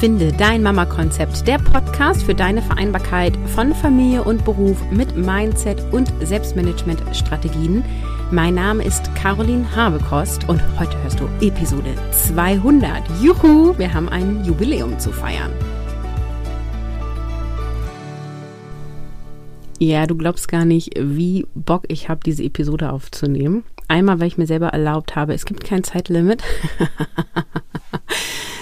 Finde dein Mama-Konzept, der Podcast für deine Vereinbarkeit von Familie und Beruf mit Mindset und Selbstmanagement-Strategien. Mein Name ist Caroline Habekost und heute hörst du Episode 200. Juhu, wir haben ein Jubiläum zu feiern. Ja, du glaubst gar nicht, wie Bock ich habe, diese Episode aufzunehmen. Einmal, weil ich mir selber erlaubt habe, es gibt kein Zeitlimit.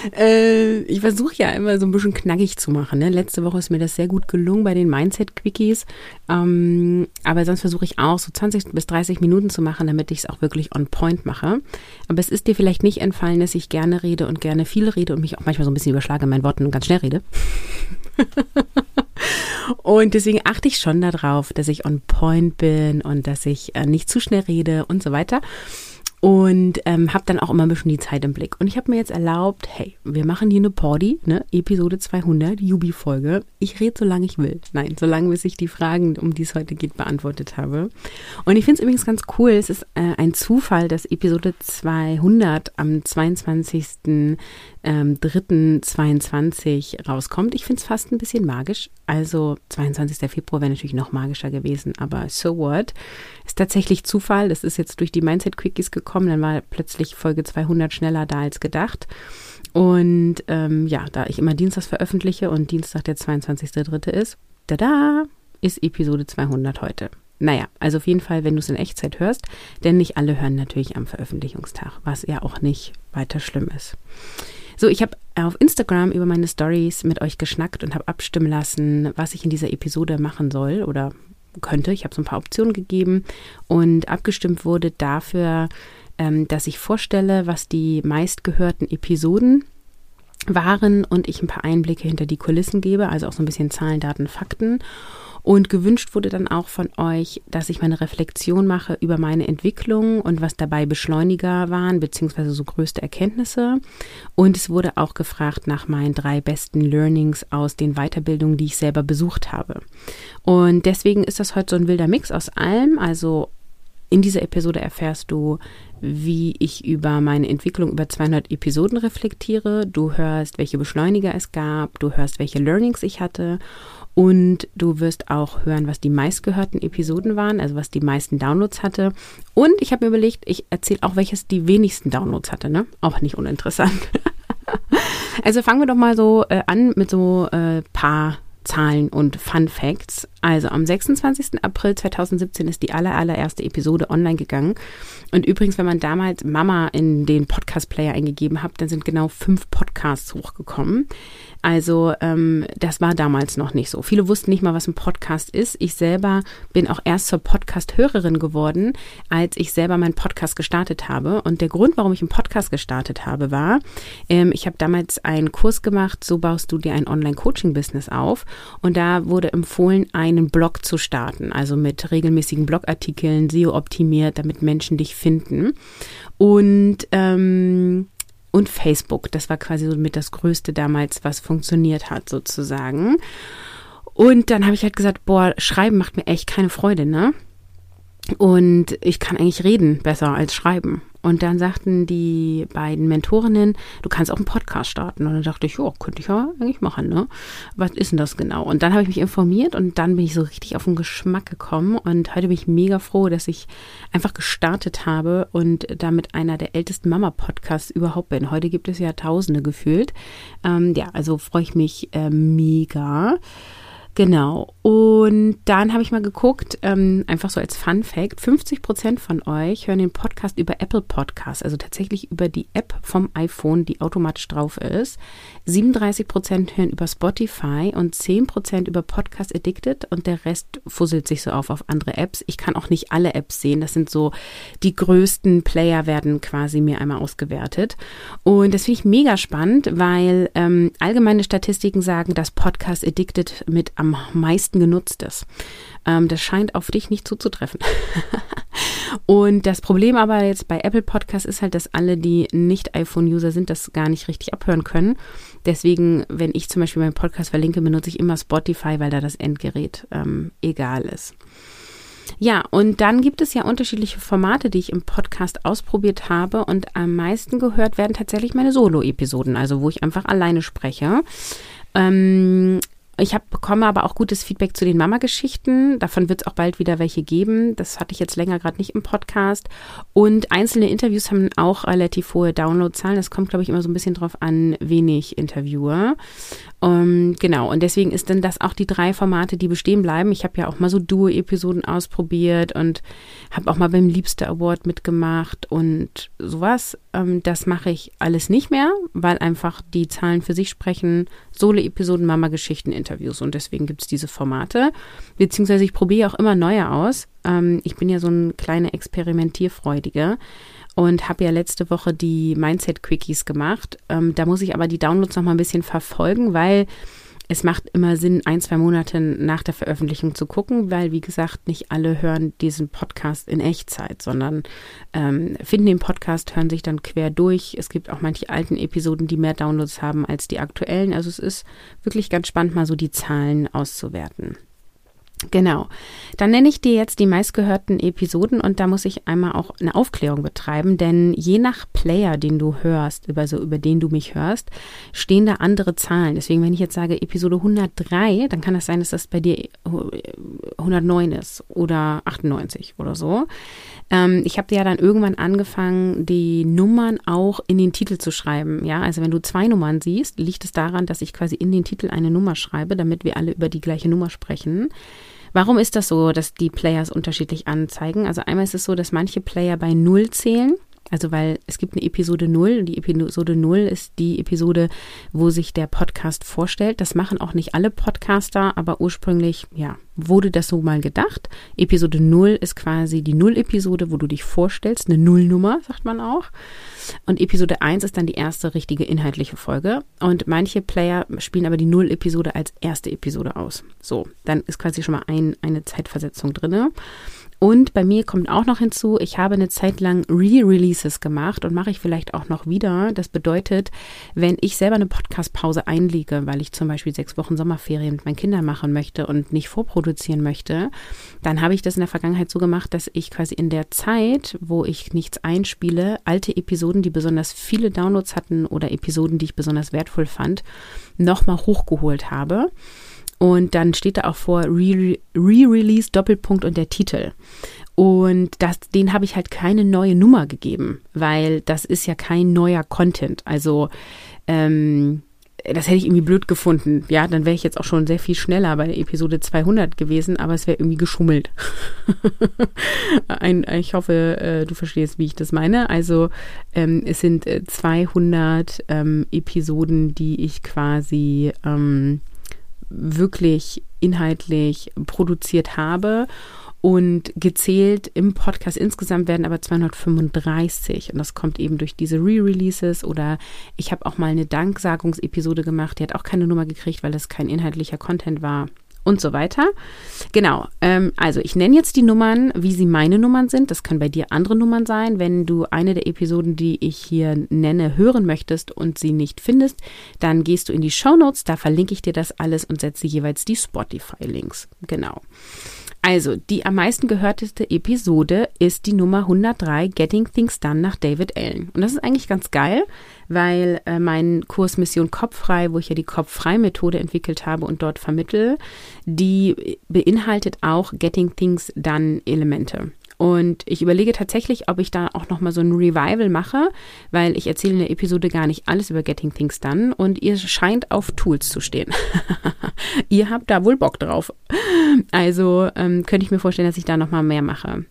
äh, ich versuche ja immer so ein bisschen knackig zu machen. Ne? Letzte Woche ist mir das sehr gut gelungen bei den Mindset-Quickies. Ähm, aber sonst versuche ich auch so 20 bis 30 Minuten zu machen, damit ich es auch wirklich on point mache. Aber es ist dir vielleicht nicht entfallen, dass ich gerne rede und gerne viel rede und mich auch manchmal so ein bisschen überschlage in meinen Worten und ganz schnell rede. und deswegen achte ich schon darauf, dass ich on point bin und dass ich äh, nicht zu schnell rede und so weiter und ähm, habe dann auch immer ein bisschen die Zeit im Blick. Und ich habe mir jetzt erlaubt, hey, wir machen hier eine Party, ne? Episode 200, Jubi-Folge. Ich rede so lange ich will. Nein, so lange, bis ich die Fragen, um die es heute geht, beantwortet habe. Und ich finde es übrigens ganz cool. Es ist äh, ein Zufall, dass Episode 200 am 22 ähm, 3.22 rauskommt. Ich finde es fast ein bisschen magisch. Also 22. Februar wäre natürlich noch magischer gewesen, aber so what. Ist tatsächlich Zufall. Das ist jetzt durch die Mindset-Quickies gekommen. Dann war plötzlich Folge 200 schneller da als gedacht. Und ähm, ja, da ich immer Dienstags veröffentliche und Dienstag der 22.3. ist, da ist Episode 200 heute. Naja, also auf jeden Fall, wenn du es in Echtzeit hörst, denn nicht alle hören natürlich am Veröffentlichungstag, was ja auch nicht weiter schlimm ist. So, ich habe auf Instagram über meine Stories mit euch geschnackt und habe abstimmen lassen, was ich in dieser Episode machen soll oder könnte. Ich habe so ein paar Optionen gegeben und abgestimmt wurde dafür, ähm, dass ich vorstelle, was die meistgehörten Episoden waren und ich ein paar Einblicke hinter die Kulissen gebe, also auch so ein bisschen Zahlen, Daten, Fakten. Und gewünscht wurde dann auch von euch, dass ich meine Reflexion mache über meine Entwicklung und was dabei Beschleuniger waren, beziehungsweise so größte Erkenntnisse. Und es wurde auch gefragt nach meinen drei besten Learnings aus den Weiterbildungen, die ich selber besucht habe. Und deswegen ist das heute so ein wilder Mix aus allem. Also in dieser Episode erfährst du, wie ich über meine Entwicklung über 200 Episoden reflektiere. Du hörst, welche Beschleuniger es gab. Du hörst, welche Learnings ich hatte. Und du wirst auch hören, was die meistgehörten Episoden waren, also was die meisten Downloads hatte. Und ich habe mir überlegt, ich erzähle auch, welches die wenigsten Downloads hatte, ne? Auch nicht uninteressant. also fangen wir doch mal so äh, an mit so äh, paar Zahlen und Fun Facts. Also am 26. April 2017 ist die aller, allererste Episode online gegangen. Und übrigens, wenn man damals Mama in den Podcast-Player eingegeben hat, dann sind genau fünf Podcasts hochgekommen. Also ähm, das war damals noch nicht so. Viele wussten nicht mal, was ein Podcast ist. Ich selber bin auch erst zur Podcast-Hörerin geworden, als ich selber meinen Podcast gestartet habe. Und der Grund, warum ich einen Podcast gestartet habe, war, ähm, ich habe damals einen Kurs gemacht, so baust du dir ein Online-Coaching-Business auf. Und da wurde empfohlen, einen Blog zu starten, also mit regelmäßigen Blogartikeln, SEO optimiert, damit Menschen dich finden. Und ähm, und Facebook. Das war quasi so mit das Größte damals, was funktioniert hat, sozusagen. Und dann habe ich halt gesagt, boah, schreiben macht mir echt keine Freude, ne? Und ich kann eigentlich reden besser als schreiben. Und dann sagten die beiden Mentorinnen, du kannst auch einen Podcast starten. Und dann dachte ich, ja, könnte ich ja eigentlich machen, ne? Was ist denn das genau? Und dann habe ich mich informiert und dann bin ich so richtig auf den Geschmack gekommen. Und heute bin ich mega froh, dass ich einfach gestartet habe und damit einer der ältesten Mama-Podcasts überhaupt bin. Heute gibt es ja Tausende gefühlt. Ähm, ja, also freue ich mich äh, mega. Genau. Und dann habe ich mal geguckt, ähm, einfach so als Fun Fact, 50 Prozent von euch hören den Podcast über Apple Podcasts, also tatsächlich über die App vom iPhone, die automatisch drauf ist. 37 Prozent hören über Spotify und 10 Prozent über Podcast Addicted und der Rest fusselt sich so auf auf andere Apps. Ich kann auch nicht alle Apps sehen. Das sind so die größten Player werden quasi mir einmal ausgewertet. Und das finde ich mega spannend, weil ähm, allgemeine Statistiken sagen, dass Podcast Addicted mit am meisten genutzt ist. Ähm, das scheint auf dich nicht zuzutreffen. und das Problem aber jetzt bei Apple Podcasts ist halt, dass alle, die nicht iPhone-User sind, das gar nicht richtig abhören können. Deswegen, wenn ich zum Beispiel meinen Podcast verlinke, benutze ich immer Spotify, weil da das Endgerät ähm, egal ist. Ja, und dann gibt es ja unterschiedliche Formate, die ich im Podcast ausprobiert habe. Und am meisten gehört werden tatsächlich meine Solo-Episoden, also wo ich einfach alleine spreche. Ähm, ich hab, bekomme aber auch gutes Feedback zu den Mama-Geschichten. Davon wird es auch bald wieder welche geben. Das hatte ich jetzt länger gerade nicht im Podcast. Und einzelne Interviews haben auch relativ hohe Downloadzahlen. Das kommt, glaube ich, immer so ein bisschen drauf an, wenig Interviewer. Um, ähm, genau, und deswegen ist dann das auch die drei Formate, die bestehen bleiben. Ich habe ja auch mal so Duo-Episoden ausprobiert und habe auch mal beim Liebster Award mitgemacht und sowas. Um, ähm, das mache ich alles nicht mehr, weil einfach die Zahlen für sich sprechen. Solo-Episoden, Mama-Geschichten, Interviews und deswegen gibt es diese Formate. Beziehungsweise ich probiere auch immer neue aus. Ähm, ich bin ja so ein kleiner Experimentierfreudige und habe ja letzte Woche die Mindset-Quickies gemacht. Ähm, da muss ich aber die Downloads noch mal ein bisschen verfolgen, weil es macht immer Sinn, ein, zwei Monate nach der Veröffentlichung zu gucken, weil, wie gesagt, nicht alle hören diesen Podcast in Echtzeit, sondern ähm, finden den Podcast, hören sich dann quer durch. Es gibt auch manche alten Episoden, die mehr Downloads haben als die aktuellen. Also es ist wirklich ganz spannend, mal so die Zahlen auszuwerten. Genau. Dann nenne ich dir jetzt die meistgehörten Episoden und da muss ich einmal auch eine Aufklärung betreiben, denn je nach Player, den du hörst, über so über den du mich hörst, stehen da andere Zahlen. Deswegen, wenn ich jetzt sage Episode 103, dann kann das sein, dass das bei dir 109 ist oder 98 oder so. Ähm, ich habe ja dann irgendwann angefangen, die Nummern auch in den Titel zu schreiben. Ja, also wenn du zwei Nummern siehst, liegt es daran, dass ich quasi in den Titel eine Nummer schreibe, damit wir alle über die gleiche Nummer sprechen. Warum ist das so, dass die Players unterschiedlich anzeigen? Also einmal ist es so, dass manche Player bei Null zählen also weil es gibt eine Episode 0 und die Episode 0 ist die Episode, wo sich der Podcast vorstellt. Das machen auch nicht alle Podcaster, aber ursprünglich, ja, wurde das so mal gedacht. Episode 0 ist quasi die Null-Episode, wo du dich vorstellst, eine Nullnummer, sagt man auch. Und Episode 1 ist dann die erste richtige inhaltliche Folge. Und manche Player spielen aber die Null-Episode als erste Episode aus. So, dann ist quasi schon mal ein, eine Zeitversetzung drinne. Und bei mir kommt auch noch hinzu, ich habe eine Zeit lang Re-Releases gemacht und mache ich vielleicht auch noch wieder. Das bedeutet, wenn ich selber eine Podcast-Pause einlege, weil ich zum Beispiel sechs Wochen Sommerferien mit meinen Kindern machen möchte und nicht vorproduzieren möchte, dann habe ich das in der Vergangenheit so gemacht, dass ich quasi in der Zeit, wo ich nichts einspiele, alte Episoden, die besonders viele Downloads hatten oder Episoden, die ich besonders wertvoll fand, nochmal hochgeholt habe. Und dann steht da auch vor Re-Release, Doppelpunkt und der Titel. Und das, den habe ich halt keine neue Nummer gegeben, weil das ist ja kein neuer Content. Also ähm, das hätte ich irgendwie blöd gefunden. Ja, dann wäre ich jetzt auch schon sehr viel schneller bei der Episode 200 gewesen, aber es wäre irgendwie geschummelt. Ein, ich hoffe, äh, du verstehst, wie ich das meine. Also ähm, es sind 200 äh, ähm, Episoden, die ich quasi ähm, wirklich inhaltlich produziert habe. Und gezählt im Podcast insgesamt werden aber 235. Und das kommt eben durch diese Re-Releases oder ich habe auch mal eine Danksagungsepisode gemacht, die hat auch keine Nummer gekriegt, weil das kein inhaltlicher Content war und so weiter. Genau, ähm, also ich nenne jetzt die Nummern, wie sie meine Nummern sind. Das können bei dir andere Nummern sein. Wenn du eine der Episoden, die ich hier nenne, hören möchtest und sie nicht findest, dann gehst du in die Show Notes, da verlinke ich dir das alles und setze jeweils die Spotify-Links. Genau. Also, die am meisten gehörteste Episode ist die Nummer 103, Getting Things Done nach David Allen. Und das ist eigentlich ganz geil, weil äh, mein Kurs Mission Kopffrei, wo ich ja die Kopffrei-Methode entwickelt habe und dort vermittel, die beinhaltet auch Getting Things Done Elemente. Und ich überlege tatsächlich, ob ich da auch nochmal so ein Revival mache, weil ich erzähle in der Episode gar nicht alles über Getting Things Done und ihr scheint auf Tools zu stehen. ihr habt da wohl Bock drauf. Also ähm, könnte ich mir vorstellen, dass ich da nochmal mehr mache.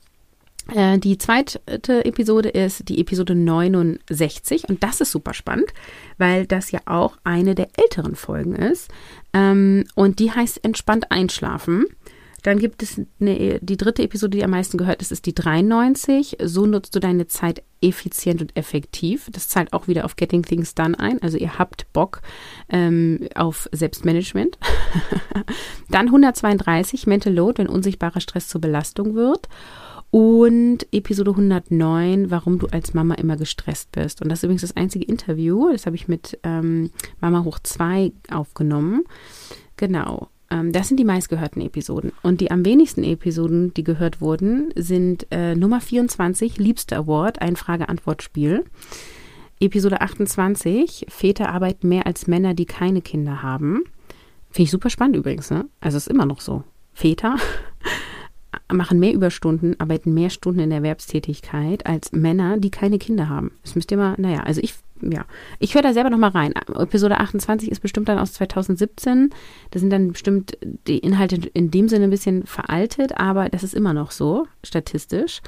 Äh, die zweite Episode ist die Episode 69 und das ist super spannend, weil das ja auch eine der älteren Folgen ist. Ähm, und die heißt Entspannt einschlafen. Dann gibt es eine, die dritte Episode, die am meisten gehört ist, ist die 93. So nutzt du deine Zeit effizient und effektiv. Das zahlt auch wieder auf Getting Things Done ein. Also ihr habt Bock ähm, auf Selbstmanagement. Dann 132 Mental Load, wenn unsichtbarer Stress zur Belastung wird. Und Episode 109, warum du als Mama immer gestresst bist. Und das ist übrigens das einzige Interview. Das habe ich mit ähm, Mama hoch 2 aufgenommen. Genau. Ähm, das sind die meistgehörten Episoden. Und die am wenigsten Episoden, die gehört wurden, sind äh, Nummer 24, Liebste Award, ein Frage-Antwort-Spiel. Episode 28, Väter arbeiten mehr als Männer, die keine Kinder haben. Finde ich super spannend übrigens, ne? Also ist immer noch so. Väter machen mehr Überstunden, arbeiten mehr Stunden in der Erwerbstätigkeit als Männer, die keine Kinder haben. Das müsst ihr mal, naja, also ich, ja, ich höre da selber nochmal rein. Episode 28 ist bestimmt dann aus 2017. Da sind dann bestimmt die Inhalte in dem Sinne ein bisschen veraltet, aber das ist immer noch so, statistisch.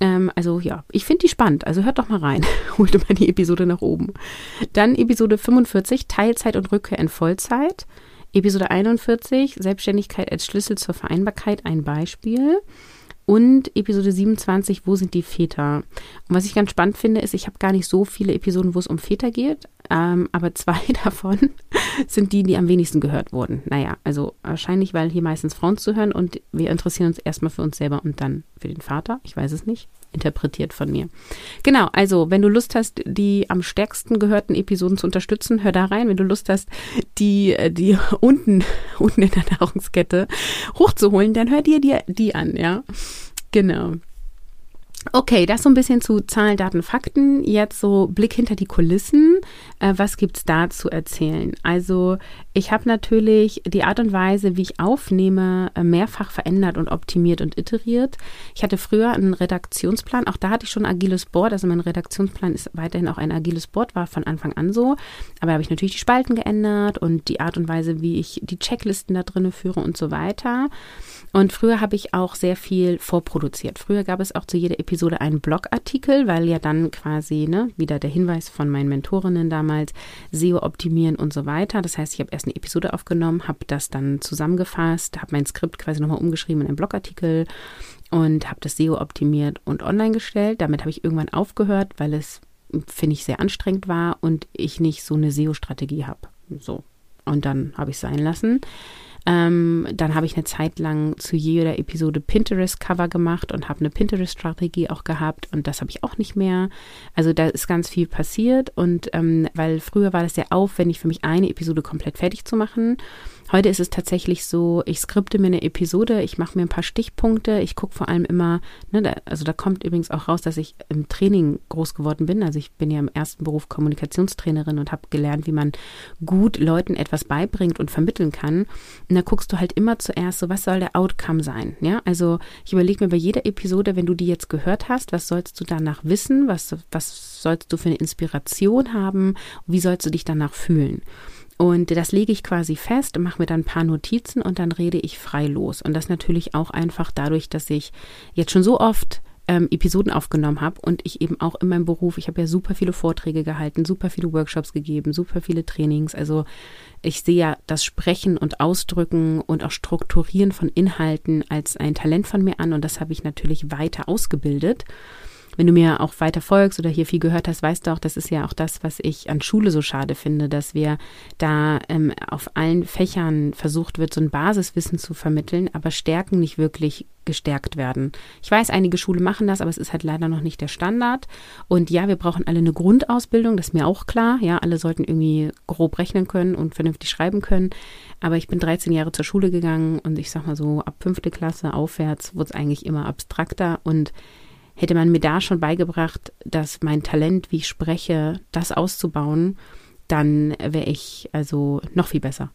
Ähm, also ja, ich finde die spannend. Also hört doch mal rein. Holt mal die Episode nach oben. Dann Episode 45, Teilzeit und Rückkehr in Vollzeit. Episode 41, Selbstständigkeit als Schlüssel zur Vereinbarkeit, ein Beispiel. Und Episode 27, wo sind die Väter? Und was ich ganz spannend finde, ist, ich habe gar nicht so viele Episoden, wo es um Väter geht, ähm, aber zwei davon sind die, die am wenigsten gehört wurden. Naja, also wahrscheinlich, weil hier meistens Frauen zuhören und wir interessieren uns erstmal für uns selber und dann für den Vater. Ich weiß es nicht interpretiert von mir. Genau, also wenn du Lust hast, die am stärksten gehörten Episoden zu unterstützen, hör da rein. Wenn du Lust hast, die, äh, die unten, unten in der Nahrungskette hochzuholen, dann hör dir die, die an, ja. Genau. Okay, das so ein bisschen zu Zahlen, Daten, Fakten. Jetzt so Blick hinter die Kulissen. Äh, was gibt's da zu erzählen? Also ich habe natürlich die Art und Weise, wie ich aufnehme, äh, mehrfach verändert und optimiert und iteriert. Ich hatte früher einen Redaktionsplan. Auch da hatte ich schon ein agiles Board. Also mein Redaktionsplan ist weiterhin auch ein agiles Board, war von Anfang an so. Aber habe ich natürlich die Spalten geändert und die Art und Weise, wie ich die Checklisten da drinne führe und so weiter. Und früher habe ich auch sehr viel vorproduziert. Früher gab es auch zu jeder Episode einen Blogartikel, weil ja dann quasi, ne, wieder der Hinweis von meinen Mentorinnen damals, SEO optimieren und so weiter. Das heißt, ich habe erst eine Episode aufgenommen, habe das dann zusammengefasst, habe mein Skript quasi nochmal umgeschrieben in einen Blogartikel und habe das SEO optimiert und online gestellt. Damit habe ich irgendwann aufgehört, weil es, finde ich, sehr anstrengend war und ich nicht so eine SEO-Strategie habe. So. Und dann habe ich es sein lassen. Ähm, dann habe ich eine Zeit lang zu jeder Episode Pinterest-Cover gemacht und habe eine Pinterest-Strategie auch gehabt und das habe ich auch nicht mehr. Also da ist ganz viel passiert und ähm, weil früher war das sehr aufwendig für mich, eine Episode komplett fertig zu machen. Heute ist es tatsächlich so, ich skripte mir eine Episode, ich mache mir ein paar Stichpunkte, ich gucke vor allem immer, ne, da, also da kommt übrigens auch raus, dass ich im Training groß geworden bin. Also ich bin ja im ersten Beruf Kommunikationstrainerin und habe gelernt, wie man gut Leuten etwas beibringt und vermitteln kann. Und da guckst du halt immer zuerst so, was soll der Outcome sein? Ja, also ich überlege mir bei jeder Episode, wenn du die jetzt gehört hast, was sollst du danach wissen? Was, was sollst du für eine Inspiration haben? Wie sollst du dich danach fühlen? Und das lege ich quasi fest, mache mir dann ein paar Notizen und dann rede ich frei los. Und das natürlich auch einfach dadurch, dass ich jetzt schon so oft ähm, Episoden aufgenommen habe und ich eben auch in meinem Beruf, ich habe ja super viele Vorträge gehalten, super viele Workshops gegeben, super viele Trainings. Also ich sehe ja das Sprechen und Ausdrücken und auch Strukturieren von Inhalten als ein Talent von mir an und das habe ich natürlich weiter ausgebildet wenn du mir auch weiter folgst oder hier viel gehört hast, weißt du auch, das ist ja auch das, was ich an Schule so schade finde, dass wir da ähm, auf allen Fächern versucht wird, so ein Basiswissen zu vermitteln, aber Stärken nicht wirklich gestärkt werden. Ich weiß, einige Schulen machen das, aber es ist halt leider noch nicht der Standard. Und ja, wir brauchen alle eine Grundausbildung, das ist mir auch klar. Ja, alle sollten irgendwie grob rechnen können und vernünftig schreiben können. Aber ich bin 13 Jahre zur Schule gegangen und ich sag mal so, ab fünfte Klasse aufwärts wurde es eigentlich immer abstrakter und hätte man mir da schon beigebracht, dass mein Talent, wie ich spreche, das auszubauen, dann wäre ich also noch viel besser.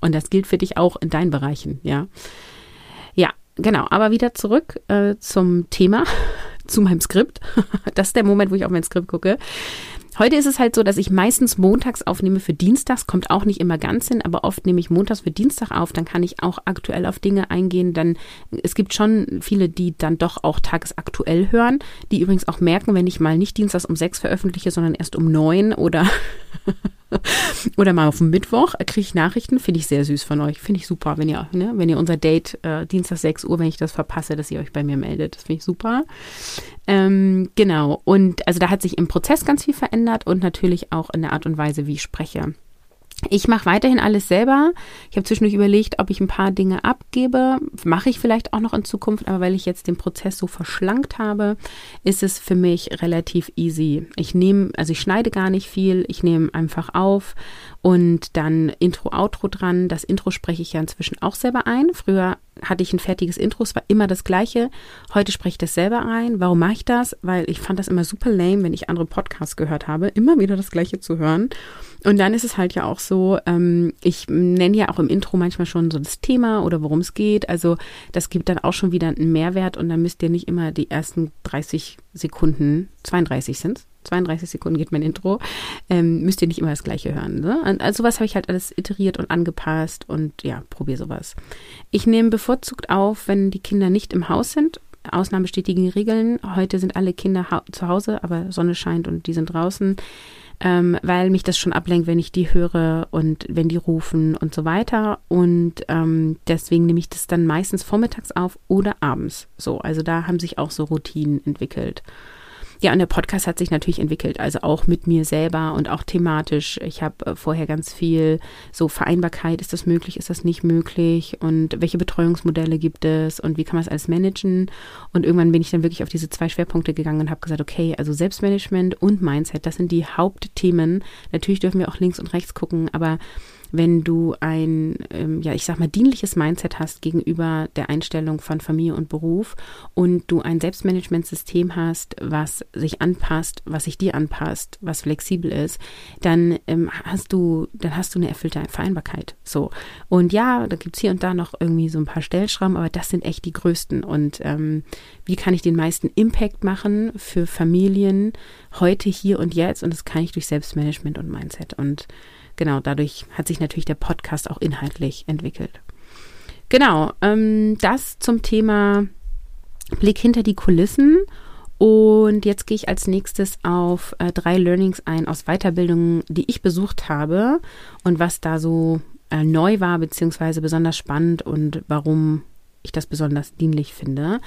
Und das gilt für dich auch in deinen Bereichen, ja. Ja, genau. Aber wieder zurück äh, zum Thema, zu meinem Skript. Das ist der Moment, wo ich auf mein Skript gucke. Heute ist es halt so, dass ich meistens montags aufnehme für Dienstags, kommt auch nicht immer ganz hin, aber oft nehme ich montags für Dienstag auf, dann kann ich auch aktuell auf Dinge eingehen. Dann es gibt schon viele, die dann doch auch tagesaktuell hören, die übrigens auch merken, wenn ich mal nicht Dienstags um sechs veröffentliche, sondern erst um neun oder oder mal auf dem Mittwoch kriege ich Nachrichten, finde ich sehr süß von euch, finde ich super, wenn ihr, ne, wenn ihr unser Date äh, Dienstag 6 Uhr, wenn ich das verpasse, dass ihr euch bei mir meldet, das finde ich super. Ähm, genau, und also da hat sich im Prozess ganz viel verändert und natürlich auch in der Art und Weise, wie ich spreche. Ich mache weiterhin alles selber. Ich habe zwischendurch überlegt, ob ich ein paar Dinge abgebe. Mache ich vielleicht auch noch in Zukunft, aber weil ich jetzt den Prozess so verschlankt habe, ist es für mich relativ easy. Ich nehme, also ich schneide gar nicht viel, ich nehme einfach auf und dann Intro, Outro dran. Das Intro spreche ich ja inzwischen auch selber ein. Früher hatte ich ein fertiges Intro, es war immer das gleiche. Heute spreche ich das selber ein. Warum mache ich das? Weil ich fand das immer super lame, wenn ich andere Podcasts gehört habe, immer wieder das gleiche zu hören. Und dann ist es halt ja auch so, ähm, ich nenne ja auch im Intro manchmal schon so das Thema oder worum es geht. Also das gibt dann auch schon wieder einen Mehrwert und dann müsst ihr nicht immer die ersten 30 Sekunden, 32 sind 32 Sekunden geht mein Intro, ähm, müsst ihr nicht immer das gleiche hören. Ne? Also sowas habe ich halt alles iteriert und angepasst und ja, probiere sowas. Ich nehme bevorzugt auf, wenn die Kinder nicht im Haus sind. Ausnahmen bestätigen Regeln. Heute sind alle Kinder zu Hause, aber Sonne scheint und die sind draußen, ähm, weil mich das schon ablenkt, wenn ich die höre und wenn die rufen und so weiter. Und ähm, deswegen nehme ich das dann meistens vormittags auf oder abends. So, also da haben sich auch so Routinen entwickelt. Ja, und der Podcast hat sich natürlich entwickelt, also auch mit mir selber und auch thematisch. Ich habe äh, vorher ganz viel so Vereinbarkeit, ist das möglich, ist das nicht möglich und welche Betreuungsmodelle gibt es und wie kann man es alles managen? Und irgendwann bin ich dann wirklich auf diese zwei Schwerpunkte gegangen und habe gesagt, okay, also Selbstmanagement und Mindset, das sind die Hauptthemen. Natürlich dürfen wir auch links und rechts gucken, aber wenn du ein, ähm, ja, ich sag mal, dienliches Mindset hast gegenüber der Einstellung von Familie und Beruf und du ein Selbstmanagementsystem hast, was sich anpasst, was sich dir anpasst, was flexibel ist, dann ähm, hast du, dann hast du eine erfüllte Vereinbarkeit. So. Und ja, da gibt's hier und da noch irgendwie so ein paar Stellschrauben, aber das sind echt die größten. Und ähm, wie kann ich den meisten Impact machen für Familien heute, hier und jetzt? Und das kann ich durch Selbstmanagement und Mindset. Und genau, dadurch hat sich natürlich der Podcast auch inhaltlich entwickelt. Genau, ähm, das zum Thema Blick hinter die Kulissen. Und jetzt gehe ich als nächstes auf äh, drei Learnings ein aus Weiterbildungen, die ich besucht habe und was da so äh, neu war, beziehungsweise besonders spannend und warum ich das besonders dienlich finde.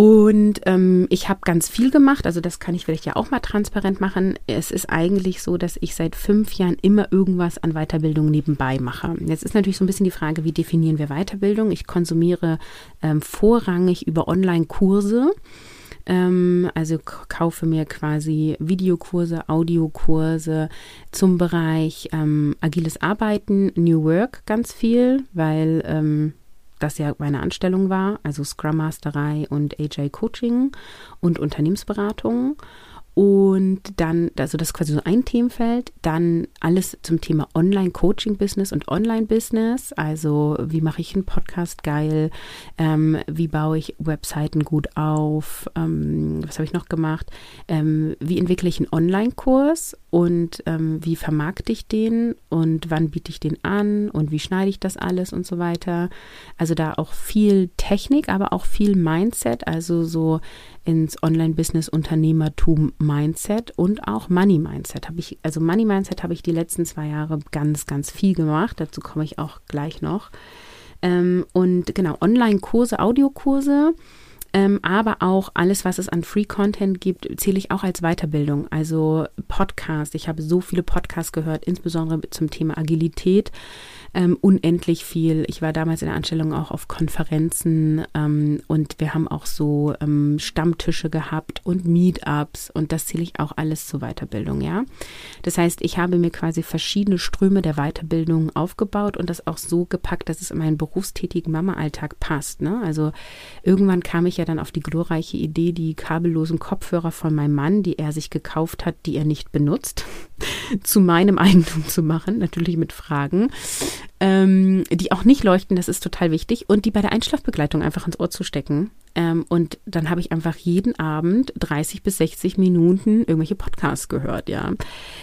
Und ähm, ich habe ganz viel gemacht, also das kann ich vielleicht ja auch mal transparent machen. Es ist eigentlich so, dass ich seit fünf Jahren immer irgendwas an Weiterbildung nebenbei mache. Jetzt ist natürlich so ein bisschen die Frage, wie definieren wir Weiterbildung? Ich konsumiere ähm, vorrangig über Online-Kurse ähm, also kaufe mir quasi Videokurse, Audiokurse zum Bereich ähm, agiles Arbeiten, New Work ganz viel, weil ähm, das ja meine Anstellung war, also Scrum Masterei und AJ Coaching und Unternehmensberatung. Und dann, also das ist quasi so ein Themenfeld. Dann alles zum Thema Online-Coaching-Business und Online-Business. Also wie mache ich einen Podcast geil? Ähm, wie baue ich Webseiten gut auf? Ähm, was habe ich noch gemacht? Ähm, wie entwickle ich einen Online-Kurs? Und ähm, wie vermarkte ich den? Und wann biete ich den an? Und wie schneide ich das alles und so weiter? Also da auch viel Technik, aber auch viel Mindset. Also so ins Online-Business, Unternehmertum, Mindset und auch Money Mindset also Money Mindset habe ich die letzten zwei Jahre ganz, ganz viel gemacht. Dazu komme ich auch gleich noch. Ähm, und genau, Online-Kurse, Audiokurse. Ähm, aber auch alles, was es an Free Content gibt, zähle ich auch als Weiterbildung. Also Podcast. Ich habe so viele Podcasts gehört, insbesondere zum Thema Agilität ähm, unendlich viel. Ich war damals in der Anstellung auch auf Konferenzen ähm, und wir haben auch so ähm, Stammtische gehabt und Meetups und das zähle ich auch alles zur Weiterbildung, ja. Das heißt, ich habe mir quasi verschiedene Ströme der Weiterbildung aufgebaut und das auch so gepackt, dass es in meinen berufstätigen Mama-Alltag passt. Ne? Also irgendwann kam ich ja dann auf die glorreiche Idee, die kabellosen Kopfhörer von meinem Mann, die er sich gekauft hat, die er nicht benutzt, zu meinem Eigentum zu machen, natürlich mit Fragen ähm, die auch nicht leuchten, das ist total wichtig, und die bei der Einschlafbegleitung einfach ins Ohr zu stecken. Ähm, und dann habe ich einfach jeden Abend 30 bis 60 Minuten irgendwelche Podcasts gehört, ja.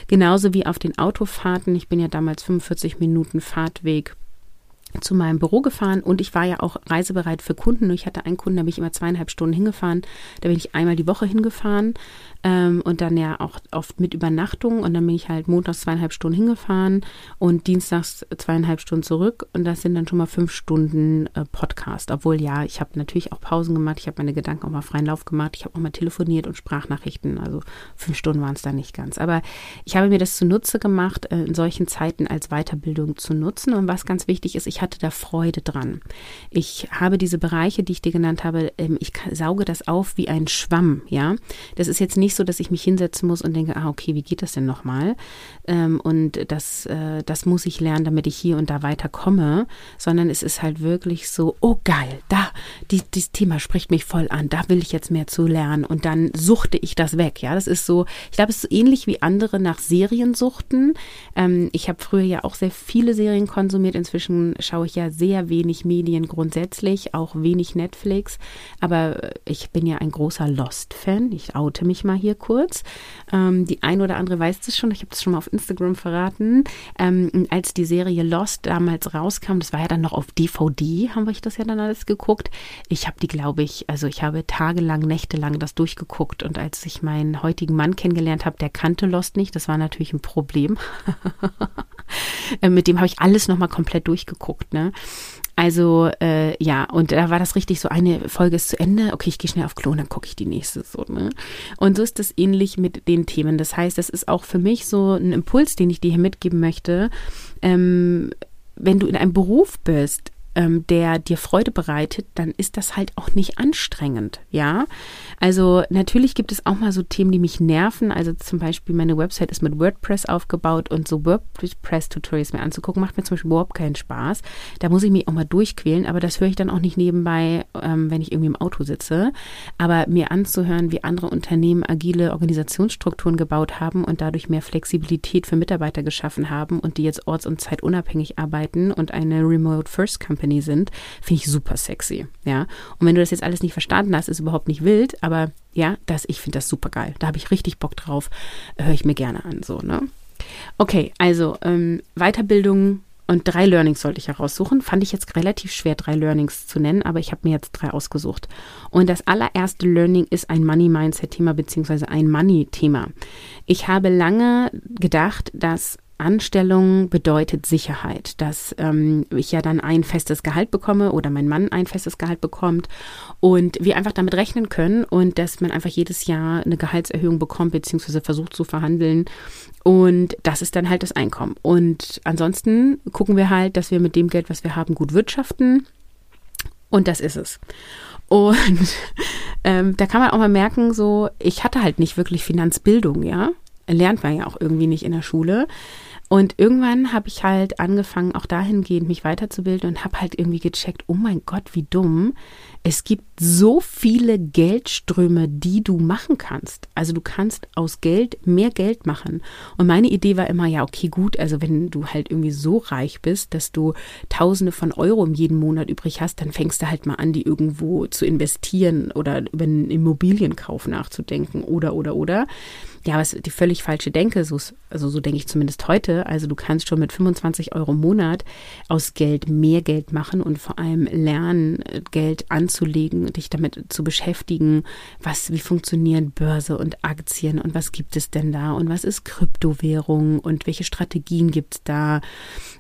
Genauso wie auf den Autofahrten. Ich bin ja damals 45 Minuten Fahrtweg zu meinem Büro gefahren und ich war ja auch reisebereit für Kunden. Ich hatte einen Kunden, da bin ich immer zweieinhalb Stunden hingefahren. Da bin ich einmal die Woche hingefahren ähm, und dann ja auch oft mit Übernachtung und dann bin ich halt montags zweieinhalb Stunden hingefahren und dienstags zweieinhalb Stunden zurück und das sind dann schon mal fünf Stunden äh, Podcast. Obwohl ja, ich habe natürlich auch Pausen gemacht, ich habe meine Gedanken auch mal freien Lauf gemacht, ich habe auch mal telefoniert und Sprachnachrichten, also fünf Stunden waren es da nicht ganz. Aber ich habe mir das zunutze gemacht, äh, in solchen Zeiten als Weiterbildung zu nutzen und was ganz wichtig ist, ich hatte da Freude dran. Ich habe diese Bereiche, die ich dir genannt habe, ähm, ich sauge das auf wie ein Schwamm, ja. Das ist jetzt nicht so, dass ich mich hinsetzen muss und denke, ah, okay, wie geht das denn nochmal? Ähm, und das, äh, das muss ich lernen, damit ich hier und da weiterkomme, sondern es ist halt wirklich so, oh geil, da, die, dieses Thema spricht mich voll an, da will ich jetzt mehr zu lernen und dann suchte ich das weg, ja. Das ist so, ich glaube, es ist ähnlich wie andere nach Serien suchten. Ähm, ich habe früher ja auch sehr viele Serien konsumiert, inzwischen schaue ich ja sehr wenig Medien grundsätzlich, auch wenig Netflix, aber ich bin ja ein großer Lost-Fan, ich oute mich mal hier kurz. Ähm, die ein oder andere weiß das schon, ich habe das schon mal auf Instagram verraten. Ähm, als die Serie Lost damals rauskam, das war ja dann noch auf DVD, haben wir das ja dann alles geguckt. Ich habe die, glaube ich, also ich habe tagelang, nächtelang das durchgeguckt und als ich meinen heutigen Mann kennengelernt habe, der kannte Lost nicht, das war natürlich ein Problem. Äh, mit dem habe ich alles nochmal komplett durchgeguckt. Ne? Also äh, ja, und da war das richtig so, eine Folge ist zu Ende, okay, ich gehe schnell auf Klo und dann gucke ich die nächste so. Ne? Und so ist das ähnlich mit den Themen. Das heißt, das ist auch für mich so ein Impuls, den ich dir hier mitgeben möchte. Ähm, wenn du in einem Beruf bist, ähm, der dir Freude bereitet, dann ist das halt auch nicht anstrengend, ja. Also natürlich gibt es auch mal so Themen, die mich nerven. Also zum Beispiel meine Website ist mit WordPress aufgebaut und so WordPress-Tutorials mir anzugucken, macht mir zum Beispiel überhaupt keinen Spaß. Da muss ich mich auch mal durchquälen, aber das höre ich dann auch nicht nebenbei, ähm, wenn ich irgendwie im Auto sitze. Aber mir anzuhören, wie andere Unternehmen agile Organisationsstrukturen gebaut haben und dadurch mehr Flexibilität für Mitarbeiter geschaffen haben und die jetzt orts- und zeitunabhängig arbeiten und eine Remote First Company Company sind, finde ich super sexy. Ja. Und wenn du das jetzt alles nicht verstanden hast, ist überhaupt nicht wild, aber ja, das, ich finde das super geil. Da habe ich richtig Bock drauf. Höre ich mir gerne an. So, ne? Okay, also ähm, Weiterbildung und drei Learnings sollte ich heraussuchen. Fand ich jetzt relativ schwer, drei Learnings zu nennen, aber ich habe mir jetzt drei ausgesucht. Und das allererste Learning ist ein Money-Mindset-Thema beziehungsweise ein Money-Thema. Ich habe lange gedacht, dass Anstellung bedeutet Sicherheit, dass ähm, ich ja dann ein festes Gehalt bekomme oder mein Mann ein festes Gehalt bekommt und wir einfach damit rechnen können und dass man einfach jedes Jahr eine Gehaltserhöhung bekommt beziehungsweise versucht zu verhandeln und das ist dann halt das Einkommen. Und ansonsten gucken wir halt, dass wir mit dem Geld, was wir haben, gut wirtschaften und das ist es. Und ähm, da kann man auch mal merken, so ich hatte halt nicht wirklich Finanzbildung, ja lernt man ja auch irgendwie nicht in der Schule. Und irgendwann habe ich halt angefangen, auch dahingehend mich weiterzubilden und habe halt irgendwie gecheckt, oh mein Gott, wie dumm. Es gibt so viele Geldströme, die du machen kannst. Also du kannst aus Geld mehr Geld machen. Und meine Idee war immer, ja, okay, gut, also wenn du halt irgendwie so reich bist, dass du Tausende von Euro im jeden Monat übrig hast, dann fängst du halt mal an, die irgendwo zu investieren oder über einen Immobilienkauf nachzudenken oder, oder, oder. Ja, aber die völlig falsche Denke, so, also so denke ich zumindest heute. Also du kannst schon mit 25 Euro im Monat aus Geld mehr Geld machen und vor allem lernen, Geld anzulegen, dich damit zu beschäftigen, was, wie funktionieren Börse und Aktien und was gibt es denn da und was ist Kryptowährung und welche Strategien gibt es da.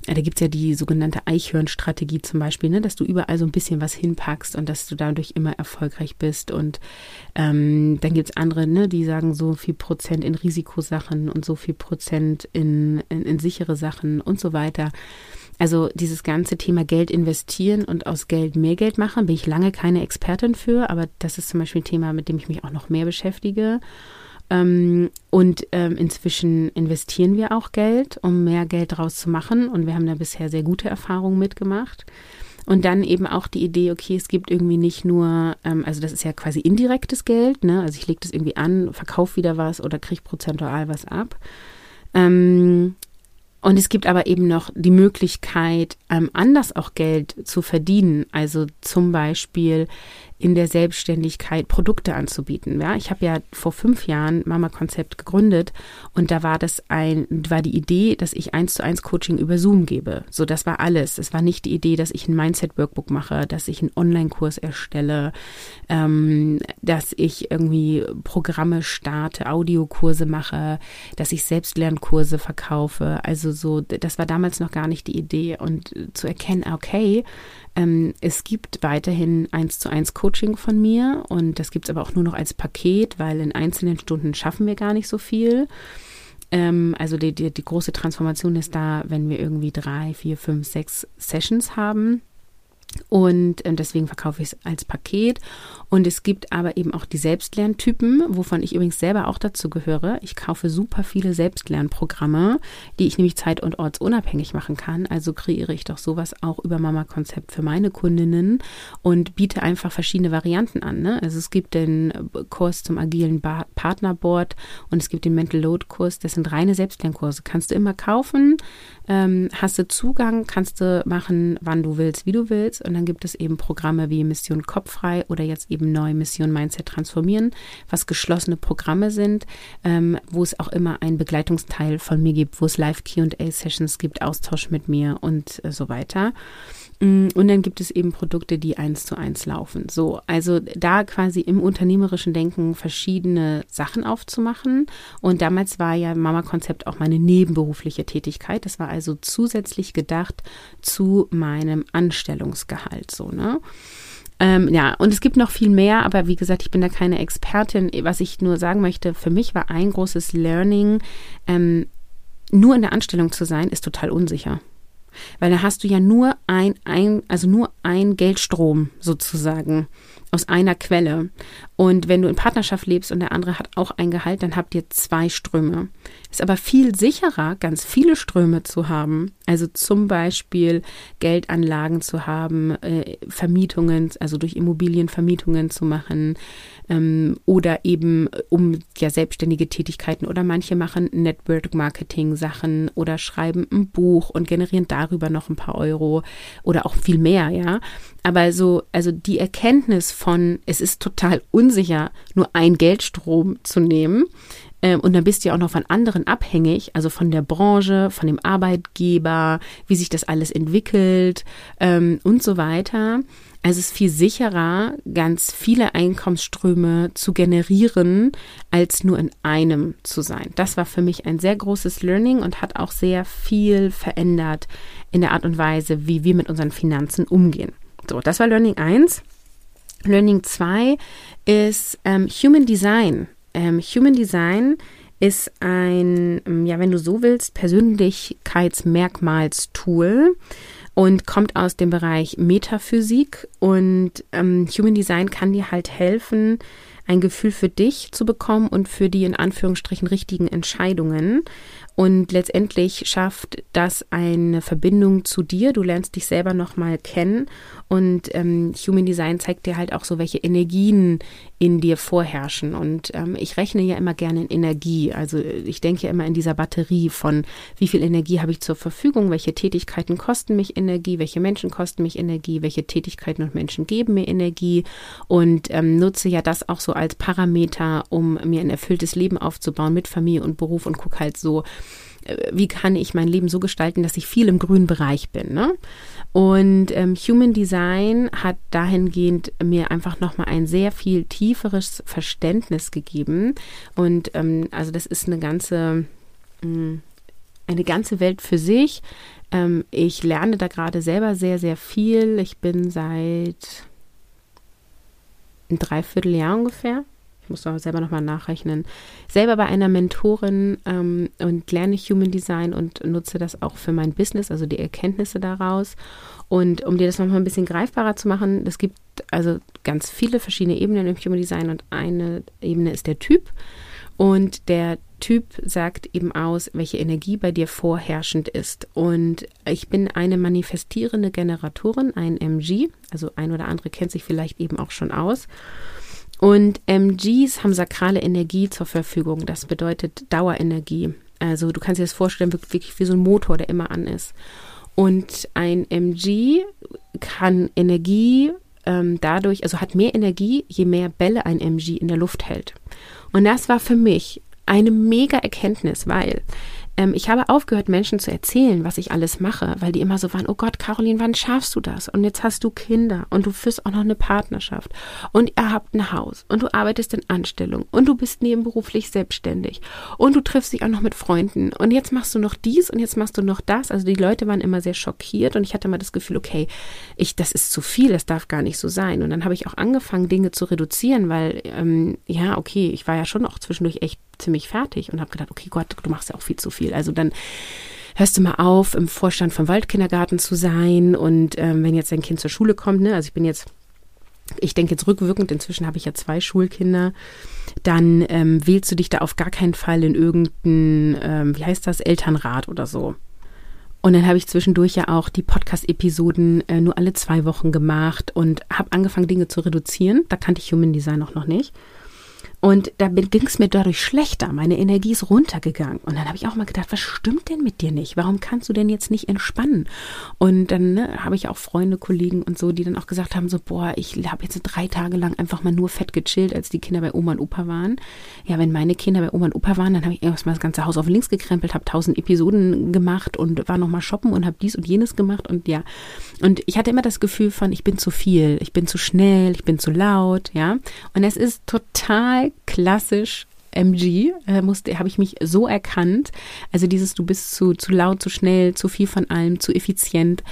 Da gibt es ja die sogenannte Eichhörnstrategie zum Beispiel, ne, dass du überall so ein bisschen was hinpackst und dass du dadurch immer erfolgreich bist. Und ähm, dann gibt es andere, ne, die sagen so viel Prozent Prozent in Risikosachen und so viel Prozent in, in, in sichere Sachen und so weiter. Also dieses ganze Thema Geld investieren und aus Geld mehr Geld machen, bin ich lange keine Expertin für, aber das ist zum Beispiel ein Thema, mit dem ich mich auch noch mehr beschäftige. Ähm, und ähm, inzwischen investieren wir auch Geld, um mehr Geld draus zu machen. Und wir haben da bisher sehr gute Erfahrungen mitgemacht. Und dann eben auch die Idee, okay, es gibt irgendwie nicht nur, ähm, also das ist ja quasi indirektes Geld, ne? Also ich lege das irgendwie an, verkaufe wieder was oder kriege prozentual was ab. Ähm, und es gibt aber eben noch die Möglichkeit, ähm, anders auch Geld zu verdienen. Also zum Beispiel in der Selbstständigkeit Produkte anzubieten. Ja, ich habe ja vor fünf Jahren Mama Konzept gegründet und da war das ein, war die Idee, dass ich eins zu eins Coaching über Zoom gebe. So, das war alles. Es war nicht die Idee, dass ich ein Mindset Workbook mache, dass ich einen Online-Kurs erstelle, ähm, dass ich irgendwie Programme starte, Audiokurse mache, dass ich Selbstlernkurse verkaufe. Also so, das war damals noch gar nicht die Idee und zu erkennen, okay, ähm, es gibt weiterhin eins zu eins Coaching von mir und das gibt es aber auch nur noch als Paket, weil in einzelnen Stunden schaffen wir gar nicht so viel. Ähm, also die, die, die große Transformation ist da, wenn wir irgendwie drei, vier, fünf, sechs Sessions haben. Und äh, deswegen verkaufe ich es als Paket. Und es gibt aber eben auch die Selbstlerntypen, wovon ich übrigens selber auch dazu gehöre. Ich kaufe super viele Selbstlernprogramme, die ich nämlich zeit- und ortsunabhängig machen kann. Also kreiere ich doch sowas auch über Mama Konzept für meine Kundinnen und biete einfach verschiedene Varianten an. Ne? Also es gibt den Kurs zum agilen ba Partnerboard und es gibt den Mental Load Kurs. Das sind reine Selbstlernkurse. Kannst du immer kaufen, ähm, hast du Zugang, kannst du machen, wann du willst, wie du willst. Und dann gibt es eben Programme wie Mission Kopffrei oder jetzt eben neu Mission Mindset Transformieren, was geschlossene Programme sind, ähm, wo es auch immer einen Begleitungsteil von mir gibt, wo es Live QA-Sessions gibt, Austausch mit mir und äh, so weiter. Mm, und dann gibt es eben Produkte, die eins zu eins laufen. So, also da quasi im unternehmerischen Denken verschiedene Sachen aufzumachen. Und damals war ja Mama-Konzept auch meine nebenberufliche Tätigkeit. Das war also zusätzlich gedacht zu meinem Anstellungsgehalt. So, ne? Ähm, ja, und es gibt noch viel mehr, aber wie gesagt, ich bin da keine Expertin. Was ich nur sagen möchte, für mich war ein großes Learning, ähm, nur in der Anstellung zu sein, ist total unsicher. Weil da hast du ja nur ein, ein, also nur ein Geldstrom sozusagen aus einer Quelle. Und wenn du in Partnerschaft lebst und der andere hat auch ein Gehalt, dann habt ihr zwei Ströme. Ist aber viel sicherer, ganz viele Ströme zu haben. Also zum Beispiel Geldanlagen zu haben, äh, Vermietungen, also durch Immobilienvermietungen zu machen ähm, oder eben um ja selbstständige Tätigkeiten oder manche machen Network Marketing Sachen oder schreiben ein Buch und generieren darüber noch ein paar Euro oder auch viel mehr, ja. Aber so, also die Erkenntnis von, es ist total unsicher, nur ein Geldstrom zu nehmen, ähm, und dann bist du ja auch noch von anderen abhängig, also von der Branche, von dem Arbeitgeber, wie sich das alles entwickelt ähm, und so weiter. Also es ist viel sicherer, ganz viele Einkommensströme zu generieren, als nur in einem zu sein. Das war für mich ein sehr großes Learning und hat auch sehr viel verändert in der Art und Weise, wie wir mit unseren Finanzen umgehen. So, das war Learning 1. Learning 2 ist ähm, Human Design. Ähm, Human Design ist ein, ja, wenn du so willst, Persönlichkeitsmerkmalstool und kommt aus dem Bereich Metaphysik und ähm, Human Design kann dir halt helfen, ein Gefühl für dich zu bekommen und für die in Anführungsstrichen richtigen Entscheidungen. Und letztendlich schafft das eine Verbindung zu dir. Du lernst dich selber nochmal kennen. Und ähm, Human Design zeigt dir halt auch so, welche Energien in dir vorherrschen. Und ähm, ich rechne ja immer gerne in Energie. Also ich denke ja immer in dieser Batterie von, wie viel Energie habe ich zur Verfügung, welche Tätigkeiten kosten mich Energie, welche Menschen kosten mich Energie, welche Tätigkeiten und Menschen geben mir Energie. Und ähm, nutze ja das auch so als Parameter, um mir ein erfülltes Leben aufzubauen mit Familie und Beruf und gucke halt so, äh, wie kann ich mein Leben so gestalten, dass ich viel im grünen Bereich bin. Ne? Und ähm, Human Design hat dahingehend mir einfach nochmal ein sehr viel tieferes Verständnis gegeben. Und ähm, also das ist eine ganze, mh, mm, eine ganze Welt für sich. Ähm, ich lerne da gerade selber sehr, sehr viel. Ich bin seit ein Dreivierteljahr ungefähr ich muss auch selber nochmal nachrechnen, selber bei einer Mentorin ähm, und lerne Human Design und nutze das auch für mein Business, also die Erkenntnisse daraus. Und um dir das nochmal ein bisschen greifbarer zu machen, es gibt also ganz viele verschiedene Ebenen im Human Design und eine Ebene ist der Typ. Und der Typ sagt eben aus, welche Energie bei dir vorherrschend ist. Und ich bin eine manifestierende Generatorin, ein MG, also ein oder andere kennt sich vielleicht eben auch schon aus. Und MGs haben sakrale Energie zur Verfügung. Das bedeutet Dauerenergie. Also du kannst dir das vorstellen, wirklich wie so ein Motor, der immer an ist. Und ein MG kann Energie ähm, dadurch, also hat mehr Energie, je mehr Bälle ein MG in der Luft hält. Und das war für mich eine mega Erkenntnis, weil ähm, ich habe aufgehört, Menschen zu erzählen, was ich alles mache, weil die immer so waren, oh Gott, Caroline, wann schaffst du das? Und jetzt hast du Kinder und du führst auch noch eine Partnerschaft und ihr habt ein Haus und du arbeitest in Anstellung und du bist nebenberuflich selbstständig und du triffst dich auch noch mit Freunden und jetzt machst du noch dies und jetzt machst du noch das. Also die Leute waren immer sehr schockiert und ich hatte immer das Gefühl, okay, ich, das ist zu viel, das darf gar nicht so sein. Und dann habe ich auch angefangen, Dinge zu reduzieren, weil, ähm, ja, okay, ich war ja schon auch zwischendurch echt ziemlich fertig und habe gedacht, okay Gott, du machst ja auch viel zu viel. Also dann hörst du mal auf, im Vorstand vom Waldkindergarten zu sein und ähm, wenn jetzt dein Kind zur Schule kommt, ne, also ich bin jetzt ich denke jetzt rückwirkend, inzwischen habe ich ja zwei Schulkinder, dann ähm, wählst du dich da auf gar keinen Fall in irgendeinen, ähm, wie heißt das, Elternrat oder so. Und dann habe ich zwischendurch ja auch die Podcast-Episoden äh, nur alle zwei Wochen gemacht und habe angefangen, Dinge zu reduzieren. Da kannte ich Human Design auch noch nicht. Und da ging es mir dadurch schlechter. Meine Energie ist runtergegangen. Und dann habe ich auch mal gedacht, was stimmt denn mit dir nicht? Warum kannst du denn jetzt nicht entspannen? Und dann ne, habe ich auch Freunde, Kollegen und so, die dann auch gesagt haben, so, boah, ich habe jetzt drei Tage lang einfach mal nur fett gechillt, als die Kinder bei Oma und Opa waren. Ja, wenn meine Kinder bei Oma und Opa waren, dann habe ich erstmal das ganze Haus auf links gekrempelt, habe tausend Episoden gemacht und war nochmal shoppen und habe dies und jenes gemacht. Und ja, und ich hatte immer das Gefühl von, ich bin zu viel, ich bin zu schnell, ich bin zu laut, ja. Und es ist total klassisch MG, äh, habe ich mich so erkannt. Also dieses, du bist zu, zu laut, zu schnell, zu viel von allem, zu effizient.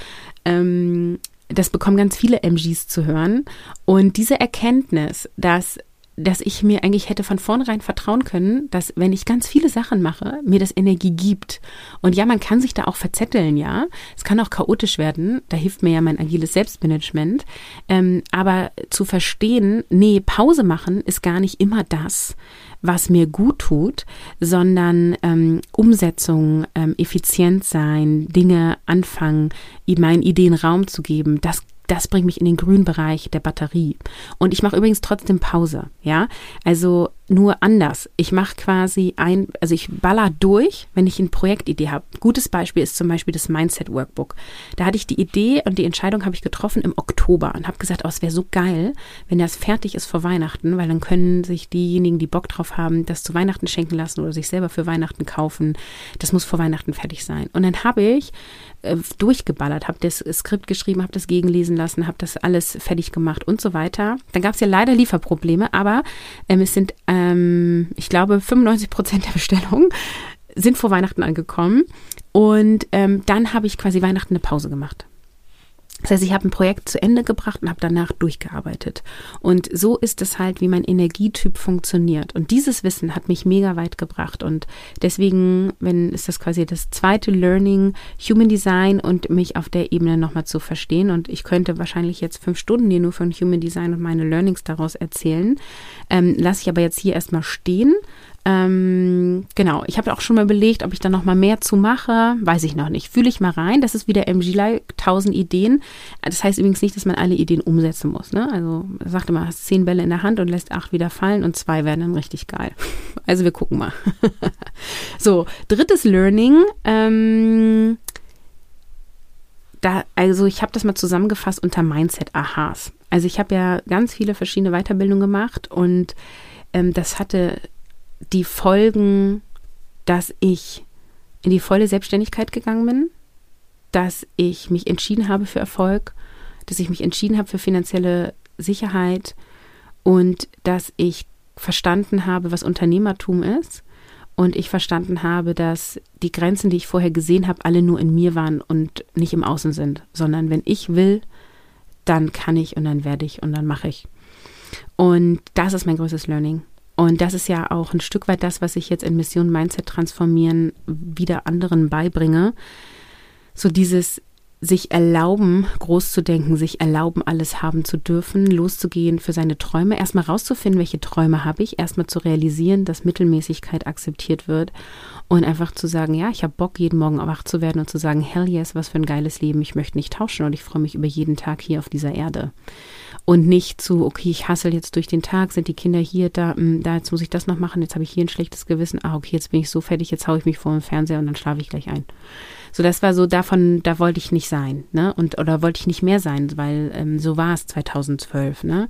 Ähm, das bekommen ganz viele MGs zu hören. Und diese Erkenntnis, dass dass ich mir eigentlich hätte von vornherein vertrauen können, dass wenn ich ganz viele Sachen mache, mir das Energie gibt. Und ja, man kann sich da auch verzetteln, ja. Es kann auch chaotisch werden. Da hilft mir ja mein agiles Selbstmanagement. Ähm, aber zu verstehen, nee, Pause machen ist gar nicht immer das, was mir gut tut, sondern ähm, Umsetzung, ähm, effizient sein, Dinge anfangen, meinen Ideen Raum zu geben, das das bringt mich in den grünen Bereich der Batterie. Und ich mache übrigens trotzdem Pause, ja. Also nur anders. Ich mache quasi ein, also ich baller durch, wenn ich eine Projektidee habe. Gutes Beispiel ist zum Beispiel das Mindset Workbook. Da hatte ich die Idee und die Entscheidung habe ich getroffen im Oktober und habe gesagt, oh, es wäre so geil, wenn das fertig ist vor Weihnachten, weil dann können sich diejenigen, die Bock drauf haben, das zu Weihnachten schenken lassen oder sich selber für Weihnachten kaufen. Das muss vor Weihnachten fertig sein. Und dann habe ich äh, durchgeballert, habe das Skript geschrieben, habe das gegenlesen lassen, habe das alles fertig gemacht und so weiter. Dann gab es ja leider Lieferprobleme, aber ähm, es sind, ähm, ich glaube, 95 Prozent der Bestellungen sind vor Weihnachten angekommen. Und ähm, dann habe ich quasi Weihnachten eine Pause gemacht. Das heißt, ich habe ein Projekt zu Ende gebracht und habe danach durchgearbeitet. Und so ist es halt, wie mein Energietyp funktioniert. Und dieses Wissen hat mich mega weit gebracht. Und deswegen, wenn ist das quasi das zweite Learning, Human Design und mich auf der Ebene nochmal zu verstehen. Und ich könnte wahrscheinlich jetzt fünf Stunden dir nur von Human Design und meine Learnings daraus erzählen. Ähm, lasse ich aber jetzt hier erstmal stehen ähm, genau, ich habe auch schon mal überlegt, ob ich da noch mal mehr zu mache. Weiß ich noch nicht. Fühle ich mal rein. Das ist wieder MG-like, 1000 Ideen. Das heißt übrigens nicht, dass man alle Ideen umsetzen muss. Ne? Also sagt immer, hast zehn Bälle in der Hand und lässt acht wieder fallen und zwei werden dann richtig geil. Also wir gucken mal. so, drittes Learning. Ähm, da, also ich habe das mal zusammengefasst unter Mindset-Ahas. Also ich habe ja ganz viele verschiedene Weiterbildungen gemacht und ähm, das hatte die Folgen, dass ich in die volle Selbstständigkeit gegangen bin, dass ich mich entschieden habe für Erfolg, dass ich mich entschieden habe für finanzielle Sicherheit und dass ich verstanden habe, was Unternehmertum ist und ich verstanden habe, dass die Grenzen, die ich vorher gesehen habe, alle nur in mir waren und nicht im Außen sind, sondern wenn ich will, dann kann ich und dann werde ich und dann mache ich. Und das ist mein größtes Learning. Und das ist ja auch ein Stück weit das, was ich jetzt in Mission Mindset transformieren wieder anderen beibringe. So dieses sich erlauben, groß zu denken, sich erlauben, alles haben zu dürfen, loszugehen für seine Träume, erstmal rauszufinden, welche Träume habe ich, erstmal zu realisieren, dass Mittelmäßigkeit akzeptiert wird und einfach zu sagen, ja, ich habe Bock, jeden Morgen wach zu werden und zu sagen, hell yes, was für ein geiles Leben, ich möchte nicht tauschen und ich freue mich über jeden Tag hier auf dieser Erde. Und nicht zu, okay, ich hassel jetzt durch den Tag, sind die Kinder hier, da, hm, da, jetzt muss ich das noch machen, jetzt habe ich hier ein schlechtes Gewissen, ah, okay, jetzt bin ich so fertig, jetzt haue ich mich vor den Fernseher und dann schlafe ich gleich ein. So, das war so davon, da wollte ich nicht sein, ne? Und oder wollte ich nicht mehr sein, weil ähm, so war es 2012, ne?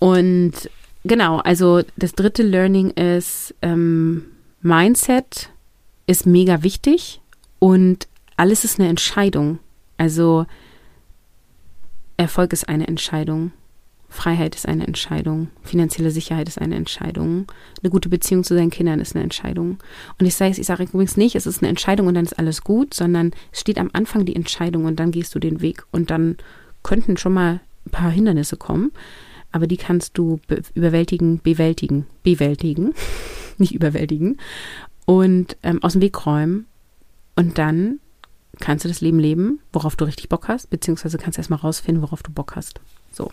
Und genau, also das dritte Learning ist ähm, Mindset ist mega wichtig und alles ist eine Entscheidung. Also Erfolg ist eine Entscheidung. Freiheit ist eine Entscheidung. Finanzielle Sicherheit ist eine Entscheidung. Eine gute Beziehung zu seinen Kindern ist eine Entscheidung. Und ich sage, ich sage übrigens nicht, es ist eine Entscheidung und dann ist alles gut, sondern es steht am Anfang die Entscheidung und dann gehst du den Weg. Und dann könnten schon mal ein paar Hindernisse kommen, aber die kannst du be überwältigen, bewältigen, bewältigen, nicht überwältigen und ähm, aus dem Weg räumen. Und dann kannst du das Leben leben, worauf du richtig Bock hast, beziehungsweise kannst du erstmal rausfinden, worauf du Bock hast. So.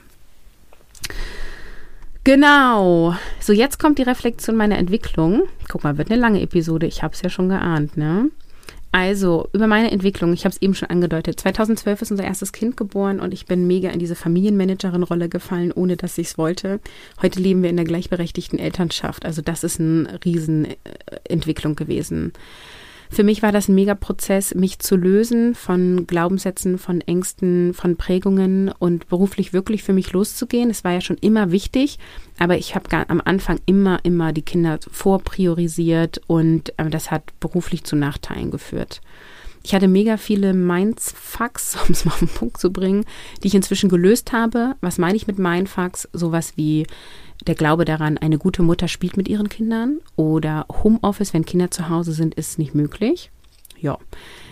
Genau. So, jetzt kommt die Reflexion meiner Entwicklung. Guck mal, wird eine lange Episode. Ich habe es ja schon geahnt, ne? Also, über meine Entwicklung, ich habe es eben schon angedeutet. 2012 ist unser erstes Kind geboren und ich bin mega in diese Familienmanagerin-Rolle gefallen, ohne dass ich es wollte. Heute leben wir in der gleichberechtigten Elternschaft. Also, das ist eine Riesenentwicklung gewesen. Für mich war das ein Megaprozess, mich zu lösen von Glaubenssätzen, von Ängsten, von Prägungen und beruflich wirklich für mich loszugehen. Es war ja schon immer wichtig, aber ich habe am Anfang immer, immer die Kinder vorpriorisiert und äh, das hat beruflich zu Nachteilen geführt. Ich hatte mega viele Mindfucks, um es mal auf den Punkt zu bringen, die ich inzwischen gelöst habe. Was meine ich mit Mindfucks? Sowas wie der Glaube daran, eine gute Mutter spielt mit ihren Kindern oder Homeoffice, wenn Kinder zu Hause sind, ist nicht möglich. Ja.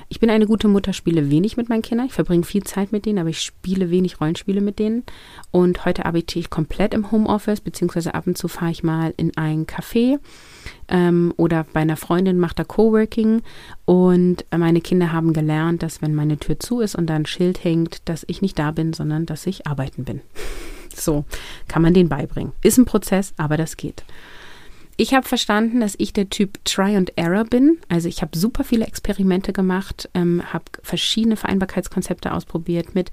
Ich bin eine gute Mutter, spiele wenig mit meinen Kindern. Ich verbringe viel Zeit mit denen, aber ich spiele wenig Rollenspiele mit denen. Und heute arbeite ich komplett im Homeoffice, beziehungsweise ab und zu fahre ich mal in ein Café ähm, oder bei einer Freundin macht da Coworking. Und meine Kinder haben gelernt, dass wenn meine Tür zu ist und da ein Schild hängt, dass ich nicht da bin, sondern dass ich arbeiten bin. So kann man den beibringen. Ist ein Prozess, aber das geht. Ich habe verstanden, dass ich der Typ Try and Error bin. Also ich habe super viele Experimente gemacht, ähm, habe verschiedene Vereinbarkeitskonzepte ausprobiert mit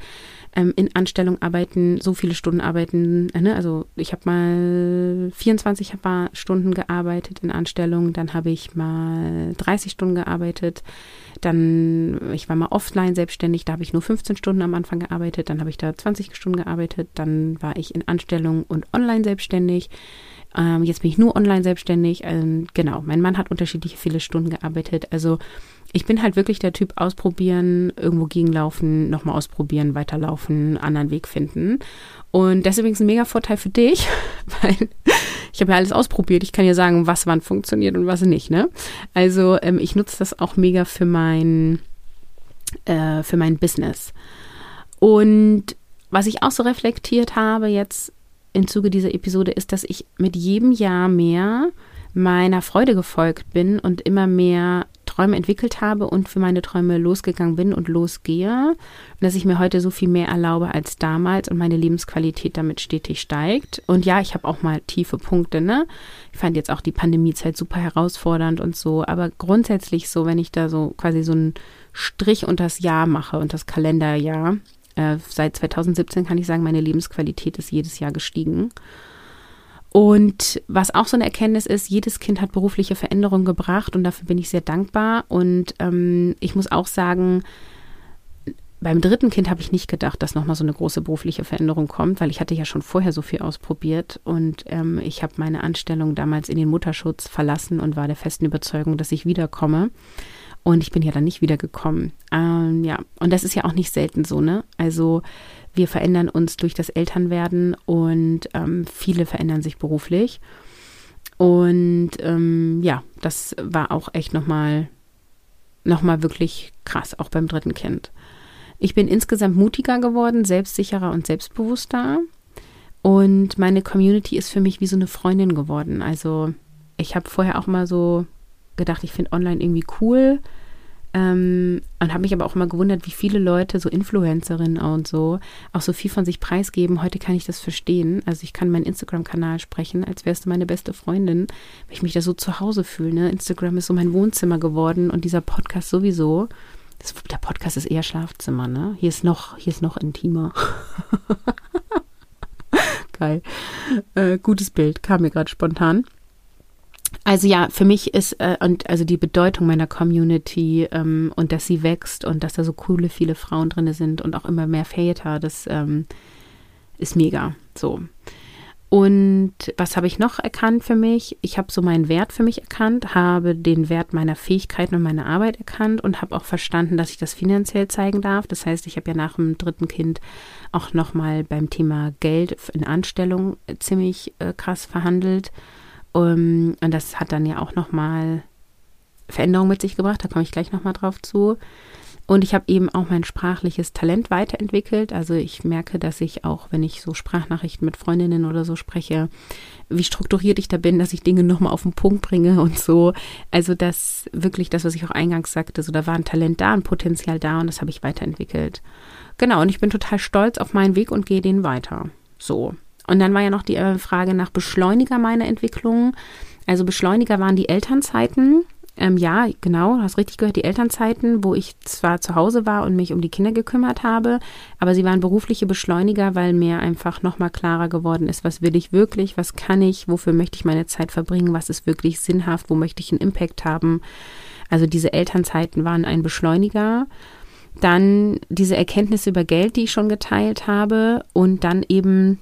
ähm, in Anstellung arbeiten, so viele Stunden arbeiten. Äh, ne? Also ich habe mal 24 Stunden gearbeitet in Anstellung, dann habe ich mal 30 Stunden gearbeitet, dann ich war mal offline selbstständig, da habe ich nur 15 Stunden am Anfang gearbeitet, dann habe ich da 20 Stunden gearbeitet, dann war ich in Anstellung und online selbstständig. Ähm, jetzt bin ich nur online selbstständig. Ähm, genau, mein Mann hat unterschiedliche viele Stunden gearbeitet. Also ich bin halt wirklich der Typ ausprobieren, irgendwo gegenlaufen, nochmal ausprobieren, weiterlaufen, anderen Weg finden. Und das ist ein mega Vorteil für dich, weil ich habe ja alles ausprobiert. Ich kann ja sagen, was wann funktioniert und was nicht. Ne? Also ähm, ich nutze das auch mega für mein, äh, für mein Business. Und was ich auch so reflektiert habe jetzt im Zuge dieser Episode ist, dass ich mit jedem Jahr mehr meiner Freude gefolgt bin und immer mehr Träume entwickelt habe und für meine Träume losgegangen bin und losgehe. Und dass ich mir heute so viel mehr erlaube als damals und meine Lebensqualität damit stetig steigt. Und ja, ich habe auch mal tiefe Punkte, ne? Ich fand jetzt auch die Pandemiezeit super herausfordernd und so. Aber grundsätzlich so, wenn ich da so quasi so einen Strich unter das Jahr mache und das Kalenderjahr, äh, seit 2017 kann ich sagen, meine Lebensqualität ist jedes Jahr gestiegen. Und was auch so eine Erkenntnis ist, jedes Kind hat berufliche Veränderungen gebracht und dafür bin ich sehr dankbar. Und ähm, ich muss auch sagen, beim dritten Kind habe ich nicht gedacht, dass nochmal so eine große berufliche Veränderung kommt, weil ich hatte ja schon vorher so viel ausprobiert und ähm, ich habe meine Anstellung damals in den Mutterschutz verlassen und war der festen Überzeugung, dass ich wiederkomme. Und ich bin ja dann nicht wiedergekommen. Ähm, ja, und das ist ja auch nicht selten so, ne? Also wir verändern uns durch das Elternwerden und ähm, viele verändern sich beruflich. Und ähm, ja, das war auch echt nochmal noch mal wirklich krass, auch beim dritten Kind. Ich bin insgesamt mutiger geworden, selbstsicherer und selbstbewusster. Und meine Community ist für mich wie so eine Freundin geworden. Also ich habe vorher auch mal so gedacht, ich finde online irgendwie cool. Ähm, und habe mich aber auch immer gewundert, wie viele Leute, so Influencerinnen und so, auch so viel von sich preisgeben. Heute kann ich das verstehen. Also ich kann meinen Instagram-Kanal sprechen, als wärst du meine beste Freundin, weil ich mich da so zu Hause fühle. Ne? Instagram ist so mein Wohnzimmer geworden und dieser Podcast sowieso. Das, der Podcast ist eher Schlafzimmer, ne? Hier ist noch, hier ist noch intimer. total äh, gutes Bild, kam mir gerade spontan. Also ja, für mich ist äh, und also die Bedeutung meiner Community ähm, und dass sie wächst und dass da so coole viele Frauen drin sind und auch immer mehr Väter, das ähm, ist mega. So. Und was habe ich noch erkannt für mich? Ich habe so meinen Wert für mich erkannt, habe den Wert meiner Fähigkeiten und meiner Arbeit erkannt und habe auch verstanden, dass ich das finanziell zeigen darf. Das heißt, ich habe ja nach dem dritten Kind auch nochmal beim Thema Geld in Anstellung ziemlich äh, krass verhandelt. Um, und das hat dann ja auch nochmal Veränderungen mit sich gebracht. Da komme ich gleich nochmal drauf zu. Und ich habe eben auch mein sprachliches Talent weiterentwickelt. Also ich merke, dass ich auch, wenn ich so Sprachnachrichten mit Freundinnen oder so spreche, wie strukturiert ich da bin, dass ich Dinge nochmal auf den Punkt bringe und so. Also das wirklich das, was ich auch eingangs sagte, so da war ein Talent da, ein Potenzial da und das habe ich weiterentwickelt. Genau, und ich bin total stolz auf meinen Weg und gehe den weiter. So. Und dann war ja noch die äh, Frage nach Beschleuniger meiner Entwicklung. Also Beschleuniger waren die Elternzeiten. Ähm, ja, genau, hast richtig gehört, die Elternzeiten, wo ich zwar zu Hause war und mich um die Kinder gekümmert habe, aber sie waren berufliche Beschleuniger, weil mir einfach nochmal klarer geworden ist, was will ich wirklich, was kann ich, wofür möchte ich meine Zeit verbringen, was ist wirklich sinnhaft, wo möchte ich einen Impact haben. Also diese Elternzeiten waren ein Beschleuniger. Dann diese Erkenntnisse über Geld, die ich schon geteilt habe und dann eben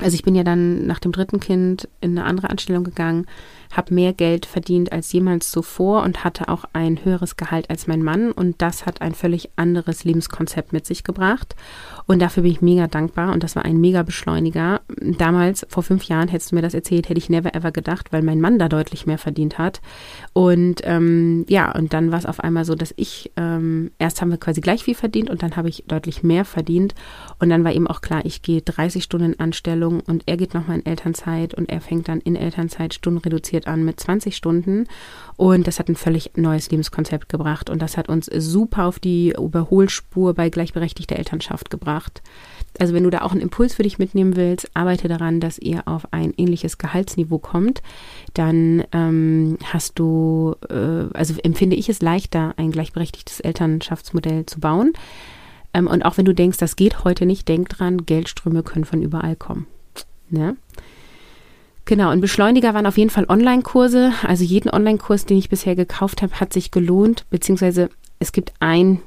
also ich bin ja dann nach dem dritten Kind in eine andere Anstellung gegangen, habe mehr Geld verdient als jemals zuvor und hatte auch ein höheres Gehalt als mein Mann. Und das hat ein völlig anderes Lebenskonzept mit sich gebracht. Und dafür bin ich mega dankbar. Und das war ein mega Beschleuniger. Damals, vor fünf Jahren, hättest du mir das erzählt, hätte ich never ever gedacht, weil mein Mann da deutlich mehr verdient hat. Und ähm, ja, und dann war es auf einmal so, dass ich, ähm, erst haben wir quasi gleich viel verdient und dann habe ich deutlich mehr verdient. Und dann war eben auch klar, ich gehe 30 Stunden Anstellung und er geht nochmal in Elternzeit und er fängt dann in Elternzeit Stunden reduziert an mit 20 Stunden. Und das hat ein völlig neues Lebenskonzept gebracht. Und das hat uns super auf die Überholspur bei gleichberechtigter Elternschaft gebracht. Also wenn du da auch einen Impuls für dich mitnehmen willst, arbeite daran, dass ihr auf ein ähnliches Gehaltsniveau kommt. Dann ähm, hast du, äh, also empfinde ich es leichter, ein gleichberechtigtes Elternschaftsmodell zu bauen. Ähm, und auch wenn du denkst, das geht heute nicht, denk dran, Geldströme können von überall kommen. Ne? Genau, und Beschleuniger waren auf jeden Fall Online-Kurse. Also jeden Online-Kurs, den ich bisher gekauft habe, hat sich gelohnt, beziehungsweise es gibt einen,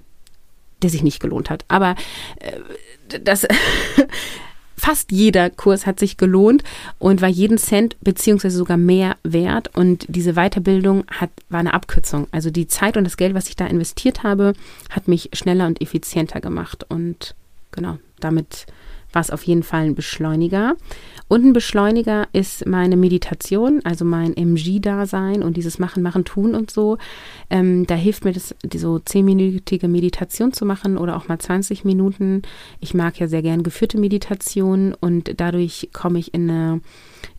der sich nicht gelohnt hat. Aber äh, das fast jeder Kurs hat sich gelohnt und war jeden Cent beziehungsweise sogar mehr wert. Und diese Weiterbildung hat, war eine Abkürzung. Also die Zeit und das Geld, was ich da investiert habe, hat mich schneller und effizienter gemacht. Und genau, damit war es auf jeden Fall ein Beschleuniger. Und ein Beschleuniger ist meine Meditation, also mein MG-Dasein und dieses Machen, Machen, Tun und so. Ähm, da hilft mir das, so zehnminütige Meditation zu machen oder auch mal 20 Minuten. Ich mag ja sehr gern geführte Meditationen und dadurch komme ich in eine,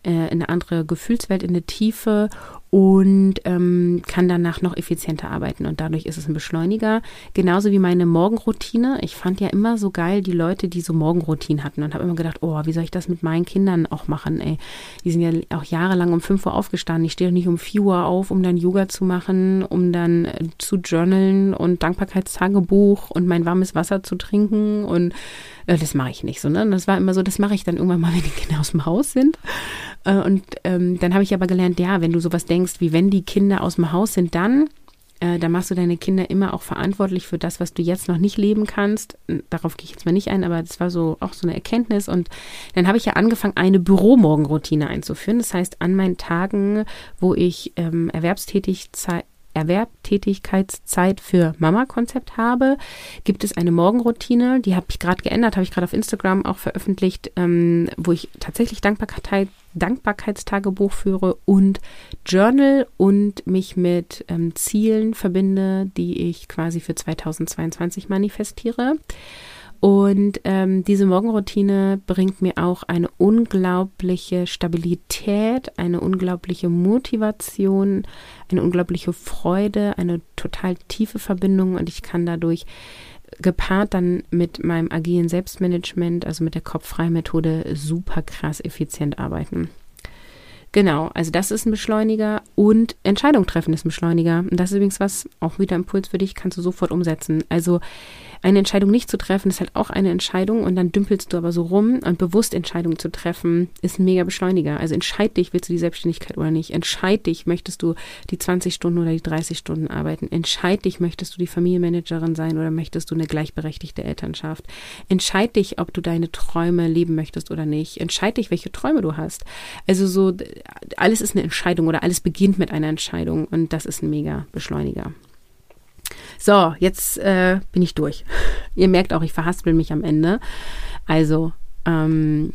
äh, in eine andere Gefühlswelt, in eine Tiefe und ähm, kann danach noch effizienter arbeiten und dadurch ist es ein Beschleuniger. Genauso wie meine Morgenroutine. Ich fand ja immer so geil die Leute, die so Morgenroutinen hatten und habe immer gedacht, oh, wie soll ich das mit meinen Kindern auch machen, ey. Die sind ja auch jahrelang um 5 Uhr aufgestanden. Ich stehe doch nicht um 4 Uhr auf, um dann Yoga zu machen, um dann äh, zu journalen und Dankbarkeitstagebuch und mein warmes Wasser zu trinken und das mache ich nicht so, ne? Das war immer so, das mache ich dann irgendwann mal, wenn die Kinder aus dem Haus sind. Äh, und ähm, dann habe ich aber gelernt, ja, wenn du sowas denkst, wie wenn die Kinder aus dem Haus sind, dann äh, da machst du deine Kinder immer auch verantwortlich für das, was du jetzt noch nicht leben kannst. Darauf gehe ich jetzt mal nicht ein, aber das war so auch so eine Erkenntnis. Und dann habe ich ja angefangen, eine Büromorgenroutine einzuführen. Das heißt, an meinen Tagen, wo ich ähm, erwerbstätig Erwerbtätigkeitszeit für Mama-Konzept habe, gibt es eine Morgenroutine, die habe ich gerade geändert, habe ich gerade auf Instagram auch veröffentlicht, ähm, wo ich tatsächlich Dankbarkeit, Dankbarkeitstagebuch führe und Journal und mich mit ähm, Zielen verbinde, die ich quasi für 2022 manifestiere. Und ähm, diese Morgenroutine bringt mir auch eine unglaubliche Stabilität, eine unglaubliche Motivation, eine unglaubliche Freude, eine total tiefe Verbindung und ich kann dadurch gepaart dann mit meinem agilen Selbstmanagement, also mit der Kopffrei-Methode, super krass effizient arbeiten. Genau, also das ist ein Beschleuniger und Entscheidung treffen ist ein Beschleuniger. Und das ist übrigens was, auch wieder Impuls für dich, kannst du sofort umsetzen. Also eine Entscheidung nicht zu treffen, ist halt auch eine Entscheidung und dann dümpelst du aber so rum und bewusst Entscheidungen zu treffen, ist ein mega Beschleuniger. Also entscheid dich, willst du die Selbstständigkeit oder nicht? Entscheid dich, möchtest du die 20 Stunden oder die 30 Stunden arbeiten? Entscheid dich, möchtest du die Familienmanagerin sein oder möchtest du eine gleichberechtigte Elternschaft? Entscheid dich, ob du deine Träume leben möchtest oder nicht. Entscheid dich, welche Träume du hast. Also so, alles ist eine Entscheidung oder alles beginnt mit einer Entscheidung und das ist ein mega Beschleuniger. So, jetzt äh, bin ich durch. Ihr merkt auch, ich verhaspel mich am Ende. Also, ähm,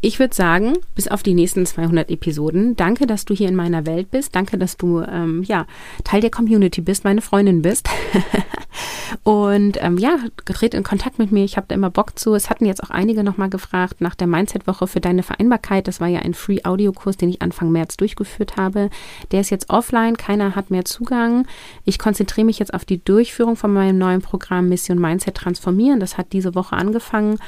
ich würde sagen, bis auf die nächsten 200 Episoden. Danke, dass du hier in meiner Welt bist. Danke, dass du ähm, ja Teil der Community bist, meine Freundin bist. und ähm, ja, tritt in Kontakt mit mir. Ich habe da immer Bock zu. Es hatten jetzt auch einige nochmal gefragt nach der Mindset-Woche für deine Vereinbarkeit. Das war ja ein Free-Audio-Kurs, den ich Anfang März durchgeführt habe. Der ist jetzt offline. Keiner hat mehr Zugang. Ich konzentriere mich jetzt auf die Durchführung von meinem neuen Programm Mission Mindset Transformieren. Das hat diese Woche angefangen.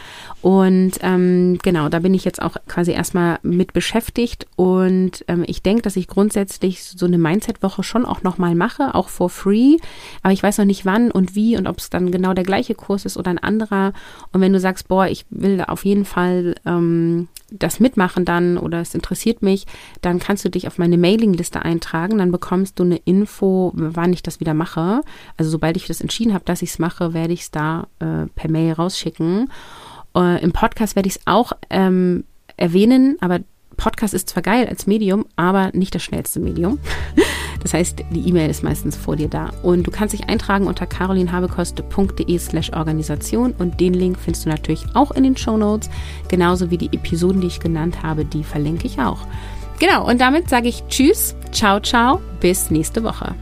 Und ähm, genau, da bin ich jetzt auch quasi erstmal mit beschäftigt und ähm, ich denke, dass ich grundsätzlich so eine Mindset-Woche schon auch nochmal mache, auch for free, aber ich weiß noch nicht wann und wie und ob es dann genau der gleiche Kurs ist oder ein anderer und wenn du sagst, boah, ich will auf jeden Fall ähm, das mitmachen dann oder es interessiert mich, dann kannst du dich auf meine Mailingliste eintragen, dann bekommst du eine Info, wann ich das wieder mache. Also sobald ich das entschieden habe, dass ich es mache, werde ich es da äh, per Mail rausschicken. Äh, Im Podcast werde ich es auch ähm, erwähnen, aber Podcast ist zwar geil als Medium, aber nicht das schnellste Medium. Das heißt, die E-Mail ist meistens vor dir da. Und du kannst dich eintragen unter carolinhabekoste.de slash Organisation und den Link findest du natürlich auch in den Show Notes, genauso wie die Episoden, die ich genannt habe, die verlinke ich auch. Genau, und damit sage ich Tschüss, ciao, ciao, bis nächste Woche.